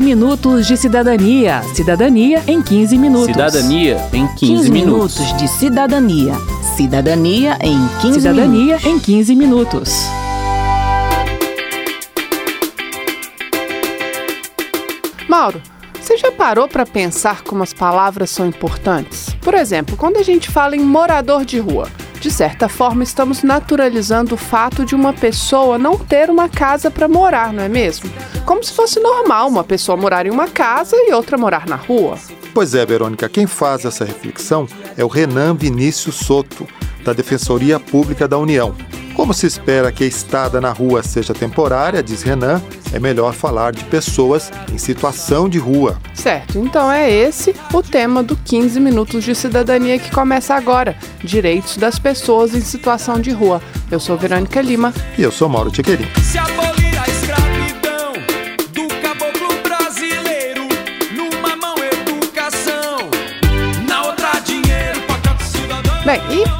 15 minutos de cidadania. Cidadania em 15 minutos. Cidadania em 15, 15 minutos. minutos de cidadania. Cidadania em 15 Cidadania minutos. em 15 minutos. Mauro, você já parou para pensar como as palavras são importantes? Por exemplo, quando a gente fala em morador de rua, de certa forma estamos naturalizando o fato de uma pessoa não ter uma casa para morar, não é mesmo? Como se fosse normal uma pessoa morar em uma casa e outra morar na rua. Pois é, Verônica, quem faz essa reflexão é o Renan Vinícius Soto, da Defensoria Pública da União. Como se espera que a estada na rua seja temporária, diz Renan, é melhor falar de pessoas em situação de rua. Certo, então é esse o tema do 15 Minutos de Cidadania que começa agora: Direitos das Pessoas em Situação de Rua. Eu sou Verônica Lima. E eu sou Mauro Tiquerim.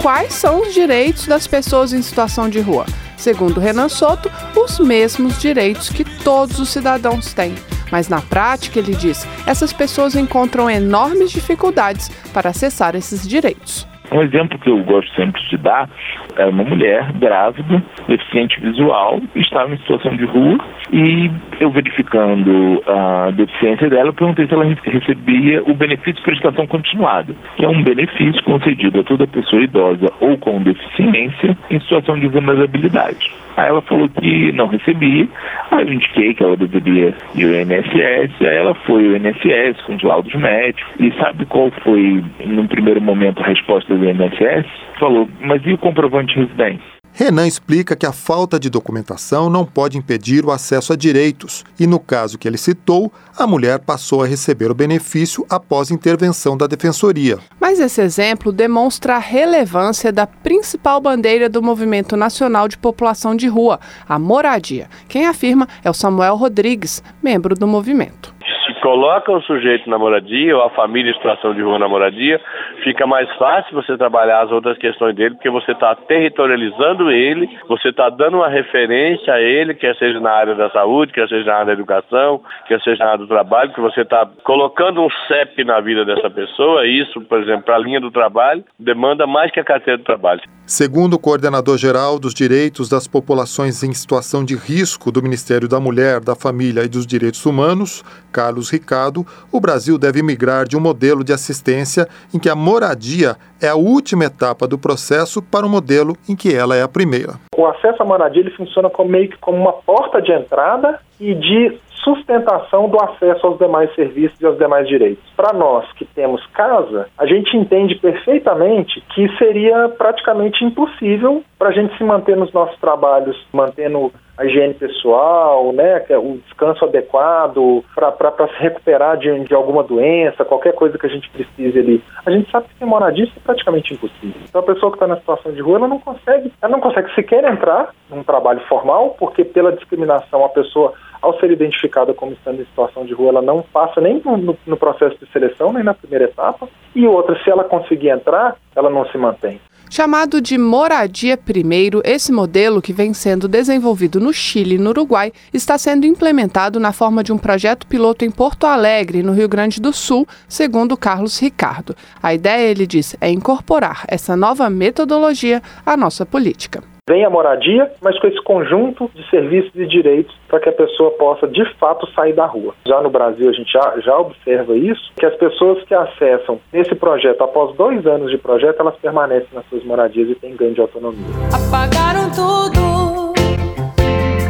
Quais são os direitos das pessoas em situação de rua? Segundo Renan Soto, os mesmos direitos que todos os cidadãos têm. Mas na prática, ele diz, essas pessoas encontram enormes dificuldades para acessar esses direitos. Um exemplo que eu gosto sempre de dar é uma mulher grávida, deficiente visual, estava em situação de rua e eu verificando a deficiência dela, perguntei se ela recebia o benefício de prestação continuada, que é um benefício concedido a toda pessoa idosa ou com deficiência em situação de vulnerabilidade. Aí ela falou que não recebia, aí eu indiquei que ela deveria ir ao INSS, aí ela foi ao INSS com os laudos médicos, e sabe qual foi, num primeiro momento, a resposta do INSS? Falou, mas e o comprovante de residência? Renan explica que a falta de documentação não pode impedir o acesso a direitos, e no caso que ele citou, a mulher passou a receber o benefício após intervenção da defensoria. Mas esse exemplo demonstra a relevância da principal bandeira do Movimento Nacional de População de Rua, a moradia. Quem afirma é o Samuel Rodrigues, membro do movimento. Coloca o sujeito na moradia ou a família em situação de rua na moradia, fica mais fácil você trabalhar as outras questões dele, porque você está territorializando ele, você está dando uma referência a ele, quer seja na área da saúde, quer seja na área da educação, quer seja na área do trabalho, que você está colocando um CEP na vida dessa pessoa, isso, por exemplo, para a linha do trabalho, demanda mais que a carteira do trabalho. Segundo o coordenador-geral dos direitos das populações em situação de risco do Ministério da Mulher, da Família e dos Direitos Humanos, Carlos Ricardo, o Brasil deve migrar de um modelo de assistência em que a moradia é a última etapa do processo para um modelo em que ela é a primeira. O acesso à moradia ele funciona como, meio que como uma porta de entrada e de sustentação do acesso aos demais serviços e aos demais direitos. Para nós que temos casa, a gente entende perfeitamente que seria praticamente impossível para a gente se manter nos nossos trabalhos, mantendo a higiene pessoal, né, o descanso adequado para se recuperar de, de alguma doença, qualquer coisa que a gente precise ali. A gente sabe que sem moradia isso é praticamente impossível. Então a pessoa que está na situação de rua, ela não consegue, ela não consegue sequer entrar num trabalho formal, porque pela discriminação a pessoa ao ser identificada como estando em situação de rua, ela não passa nem no, no, processo de seleção, nem na primeira etapa. E outra, se ela conseguir entrar, ela não se mantém. Chamado de Moradia Primeiro, esse modelo, que vem sendo desenvolvido no Chile e no Uruguai, está sendo implementado na forma de um projeto piloto em Porto Alegre, no Rio Grande do Sul, segundo Carlos Ricardo. A ideia, ele diz, é incorporar essa nova metodologia à nossa política vem a moradia, mas com esse conjunto de serviços e direitos para que a pessoa possa de fato sair da rua. Já no Brasil a gente já, já observa isso, que as pessoas que acessam esse projeto após dois anos de projeto, elas permanecem nas suas moradias e têm ganho de autonomia. Apagaram tudo,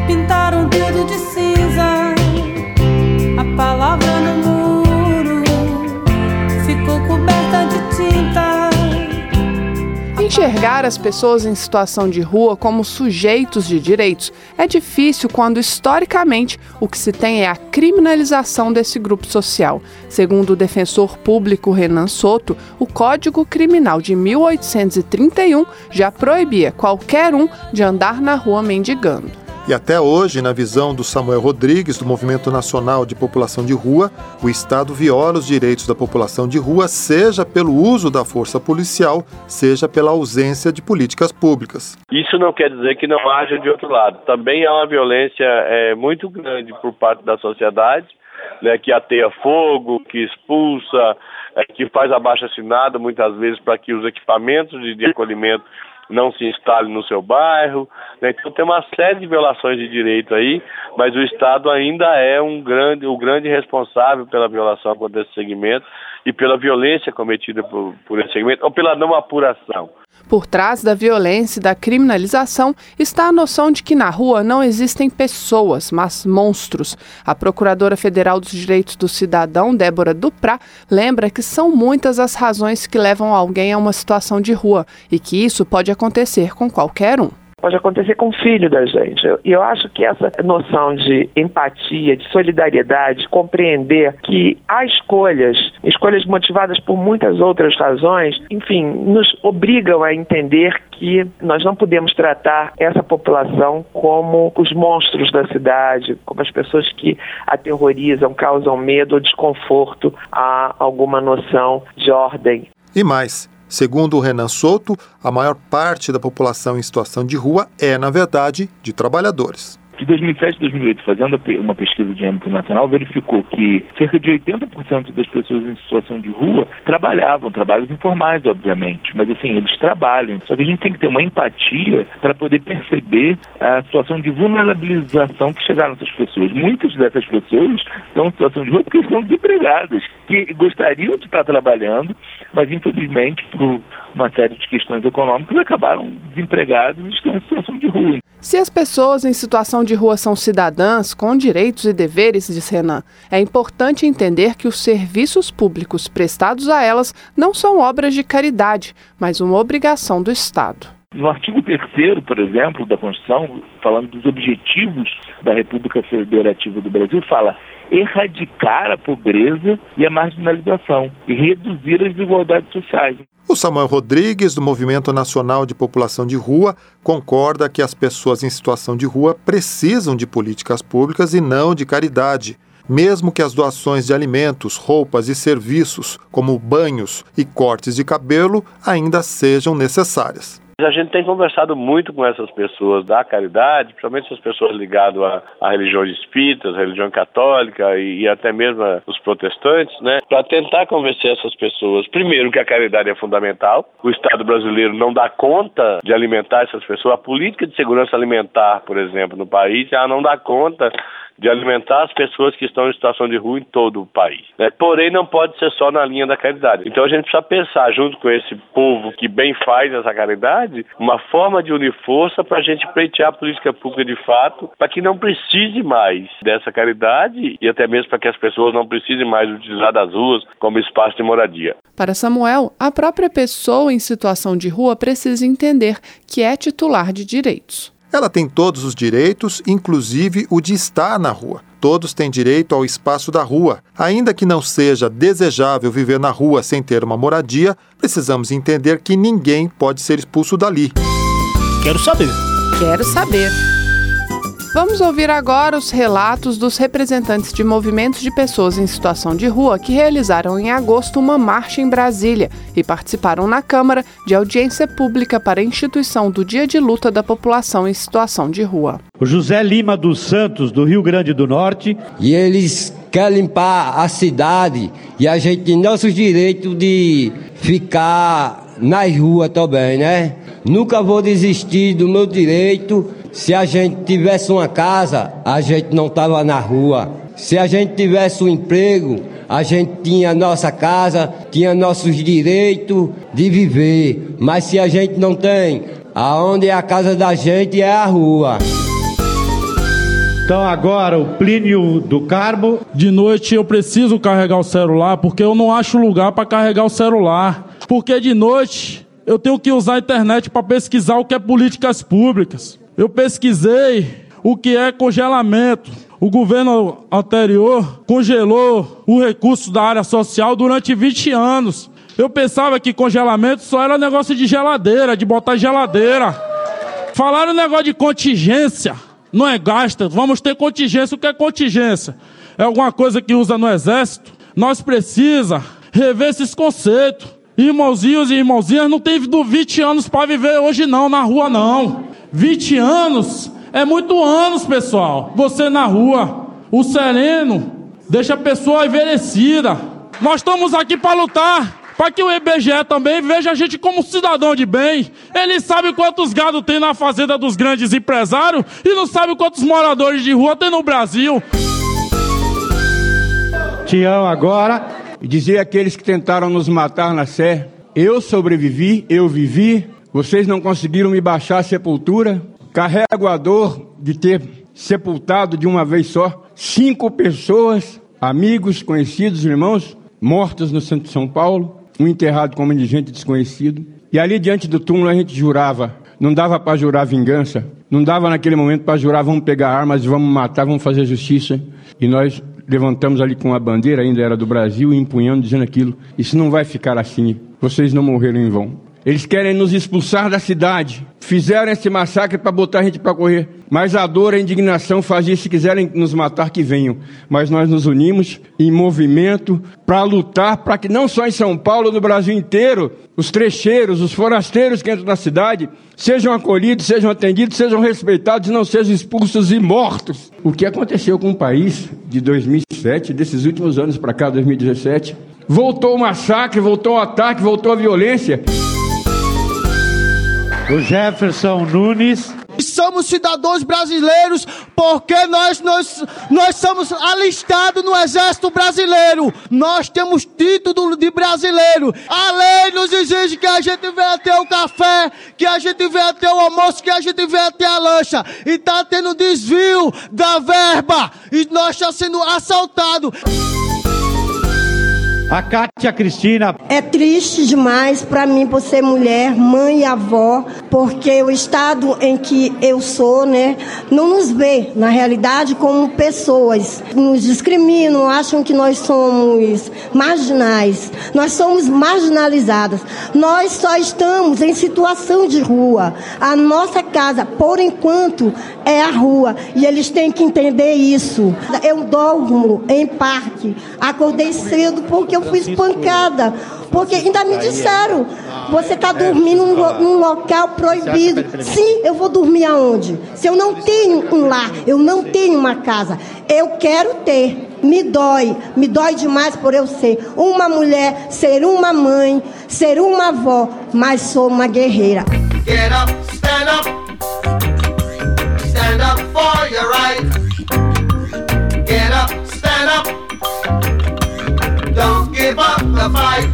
pintaram tudo Enxergar as pessoas em situação de rua como sujeitos de direitos é difícil quando, historicamente, o que se tem é a criminalização desse grupo social. Segundo o defensor público Renan Soto, o Código Criminal de 1831 já proibia qualquer um de andar na rua mendigando. E até hoje, na visão do Samuel Rodrigues, do Movimento Nacional de População de Rua, o Estado viola os direitos da população de rua, seja pelo uso da força policial, seja pela ausência de políticas públicas. Isso não quer dizer que não haja de outro lado. Também há uma violência é, muito grande por parte da sociedade né, que ateia fogo, que expulsa, é, que faz abaixo assinado muitas vezes para que os equipamentos de, de acolhimento não se instalem no seu bairro. Né? Então tem uma série de violações de direito aí, mas o Estado ainda é um grande, o grande responsável pela violação contra esse segmento e pela violência cometida por, por esse segmento, ou pela não apuração. Por trás da violência e da criminalização está a noção de que na rua não existem pessoas, mas monstros. A Procuradora Federal dos Direitos do Cidadão, Débora Duprá, lembra que são muitas as razões que levam alguém a uma situação de rua e que isso pode acontecer com qualquer um pode acontecer com o filho da gente. E eu acho que essa noção de empatia, de solidariedade, compreender que há escolhas, escolhas motivadas por muitas outras razões, enfim, nos obrigam a entender que nós não podemos tratar essa população como os monstros da cidade, como as pessoas que aterrorizam, causam medo ou desconforto a alguma noção de ordem. E mais, Segundo o Renan Souto, a maior parte da população em situação de rua é, na verdade, de trabalhadores de 2007 a 2008, fazendo uma pesquisa de âmbito nacional, verificou que cerca de 80% das pessoas em situação de rua trabalhavam, trabalhos informais, obviamente, mas assim, eles trabalham. Só que a gente tem que ter uma empatia para poder perceber a situação de vulnerabilização que chegaram essas pessoas. Muitas dessas pessoas estão em situação de rua porque estão desempregadas, que gostariam de estar trabalhando, mas infelizmente, por uma série de questões econômicas, acabaram desempregados e estão em situação de rua. Se as pessoas em situação de rua são cidadãs com direitos e deveres, diz Renan, é importante entender que os serviços públicos prestados a elas não são obras de caridade, mas uma obrigação do Estado. No artigo 3 por exemplo, da Constituição, falando dos objetivos da República Federativa do Brasil, fala erradicar a pobreza e a marginalização e reduzir as desigualdades sociais. O Samuel Rodrigues, do Movimento Nacional de População de Rua, concorda que as pessoas em situação de rua precisam de políticas públicas e não de caridade. Mesmo que as doações de alimentos, roupas e serviços, como banhos e cortes de cabelo, ainda sejam necessárias. A gente tem conversado muito com essas pessoas da caridade, principalmente essas pessoas ligadas à, à religião espírita, à religião católica e, e até mesmo os protestantes, né, para tentar convencer essas pessoas, primeiro, que a caridade é fundamental, o Estado brasileiro não dá conta de alimentar essas pessoas, a política de segurança alimentar, por exemplo, no país, ela não dá conta de alimentar as pessoas que estão em situação de rua em todo o país. Né? Porém, não pode ser só na linha da caridade. Então a gente precisa pensar, junto com esse povo que bem faz essa caridade, uma forma de unir força para a gente pleitear a política pública de fato, para que não precise mais dessa caridade e até mesmo para que as pessoas não precisem mais utilizar das ruas como espaço de moradia. Para Samuel, a própria pessoa em situação de rua precisa entender que é titular de direitos. Ela tem todos os direitos, inclusive o de estar na rua. Todos têm direito ao espaço da rua. Ainda que não seja desejável viver na rua sem ter uma moradia, precisamos entender que ninguém pode ser expulso dali. Quero saber. Quero saber. Vamos ouvir agora os relatos dos representantes de movimentos de pessoas em situação de rua que realizaram em agosto uma marcha em Brasília e participaram na Câmara de audiência pública para a instituição do Dia de Luta da População em Situação de Rua. O José Lima dos Santos, do Rio Grande do Norte. E eles querem limpar a cidade e a gente tem nossos direitos de ficar nas ruas também, né? Nunca vou desistir do meu direito se a gente tivesse uma casa, a gente não estava na rua. Se a gente tivesse um emprego, a gente tinha nossa casa, tinha nossos direitos de viver. Mas se a gente não tem, aonde é a casa da gente é a rua. Então agora o Plínio do Carmo. De noite eu preciso carregar o celular porque eu não acho lugar para carregar o celular. Porque de noite eu tenho que usar a internet para pesquisar o que é políticas públicas. Eu pesquisei o que é congelamento. O governo anterior congelou o recurso da área social durante 20 anos. Eu pensava que congelamento só era negócio de geladeira, de botar geladeira. Falaram negócio de contingência. Não é gasta, vamos ter contingência. O que é contingência? É alguma coisa que usa no exército? Nós precisa rever esses conceitos. Irmãozinhos e irmãozinhas não tem 20 anos para viver hoje não, na rua não. 20 anos é muito anos, pessoal. Você na rua, o sereno deixa a pessoa envelhecida. Nós estamos aqui para lutar para que o IBGE também veja a gente como cidadão de bem. Ele sabe quantos gado tem na fazenda dos grandes empresários e não sabe quantos moradores de rua tem no Brasil. Tião agora dizer àqueles que tentaram nos matar na Sé, eu sobrevivi, eu vivi, vocês não conseguiram me baixar a sepultura, carrego a dor de ter sepultado de uma vez só cinco pessoas, amigos, conhecidos, irmãos, mortos no centro de São Paulo, um enterrado como indigente desconhecido. E ali diante do túmulo a gente jurava, não dava para jurar vingança, não dava naquele momento para jurar vamos pegar armas, vamos matar, vamos fazer justiça. E nós levantamos ali com a bandeira, ainda era do Brasil, empunhando, dizendo aquilo: Isso não vai ficar assim, vocês não morreram em vão. Eles querem nos expulsar da cidade. Fizeram esse massacre para botar a gente para correr. Mas a dor, a indignação fazia, se quiserem nos matar, que venham. Mas nós nos unimos em movimento para lutar para que não só em São Paulo, no Brasil inteiro, os trecheiros, os forasteiros que entram na cidade, sejam acolhidos, sejam atendidos, sejam respeitados e não sejam expulsos e mortos. O que aconteceu com o país de 2007, desses últimos anos para cá, 2017, voltou o massacre, voltou o ataque, voltou a violência o Jefferson Nunes. Somos cidadãos brasileiros porque nós, nós, nós somos alistados no Exército Brasileiro. Nós temos título de brasileiro. A lei nos exige que a gente venha ter o café, que a gente venha ter o almoço, que a gente venha ter a lancha. E tá tendo desvio da verba. E nós estamos sendo assaltados. A Kátia Cristina. É triste demais para mim, por ser mulher, mãe e avó, porque o estado em que eu sou, né, não nos vê, na realidade, como pessoas. Nos discriminam, acham que nós somos marginais. Nós somos marginalizadas. Nós só estamos em situação de rua. A nossa casa, por enquanto, é a rua. E eles têm que entender isso. Eu dormo em parque. Acordei cedo porque eu fui espancada. Porque ainda me disseram, você está dormindo num, num, local proibido. Sim, eu vou dormir aonde? Se eu não tenho um lar, eu não tenho uma casa. Eu quero ter. Me dói, me dói demais por eu ser uma mulher, ser uma mãe, ser uma avó, mas sou uma guerreira. Get up, stand up. The fight.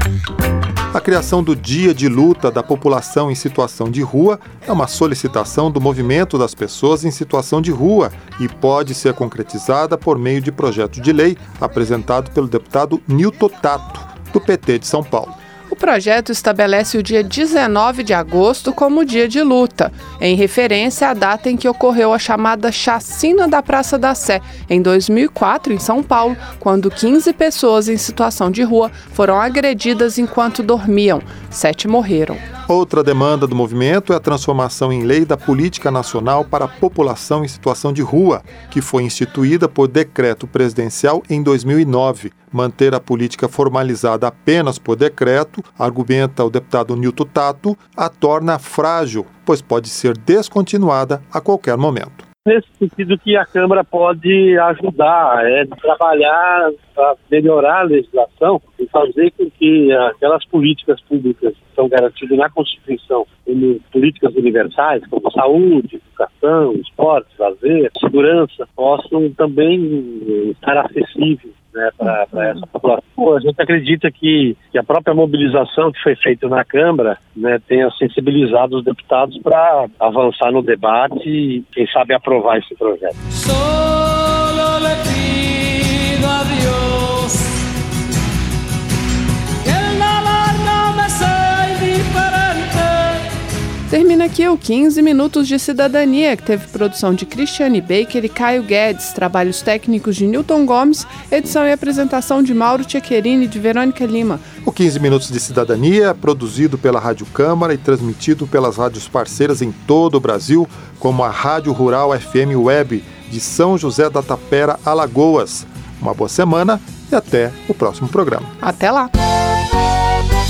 A criação do Dia de Luta da População em Situação de Rua é uma solicitação do movimento das pessoas em situação de rua e pode ser concretizada por meio de projeto de lei apresentado pelo deputado Nilton Tato, do PT de São Paulo. O projeto estabelece o dia 19 de agosto como dia de luta, em referência à data em que ocorreu a chamada Chacina da Praça da Sé, em 2004, em São Paulo, quando 15 pessoas em situação de rua foram agredidas enquanto dormiam. Sete morreram. Outra demanda do movimento é a transformação em lei da Política Nacional para a População em Situação de Rua, que foi instituída por decreto presidencial em 2009. Manter a política formalizada apenas por decreto, argumenta o deputado Nilton Tato, a torna frágil, pois pode ser descontinuada a qualquer momento nesse sentido que a Câmara pode ajudar, é trabalhar para melhorar a legislação e fazer com que aquelas políticas públicas que são garantidas na Constituição, como políticas universais, como saúde, educação, esporte, lazer, segurança, possam também estar acessíveis né, para essa população. Pô, a gente acredita que, que a própria mobilização que foi feita na Câmara né, tenha sensibilizado os deputados para avançar no debate e, quem sabe, aprovar esse projeto. Solo Termina aqui o 15 Minutos de Cidadania, que teve produção de Cristiane Baker e Caio Guedes, trabalhos técnicos de Newton Gomes, edição e apresentação de Mauro Tchequerini e de Verônica Lima. O 15 Minutos de Cidadania é produzido pela Rádio Câmara e transmitido pelas rádios parceiras em todo o Brasil, como a Rádio Rural FM Web de São José da Tapera, Alagoas. Uma boa semana e até o próximo programa. Até lá!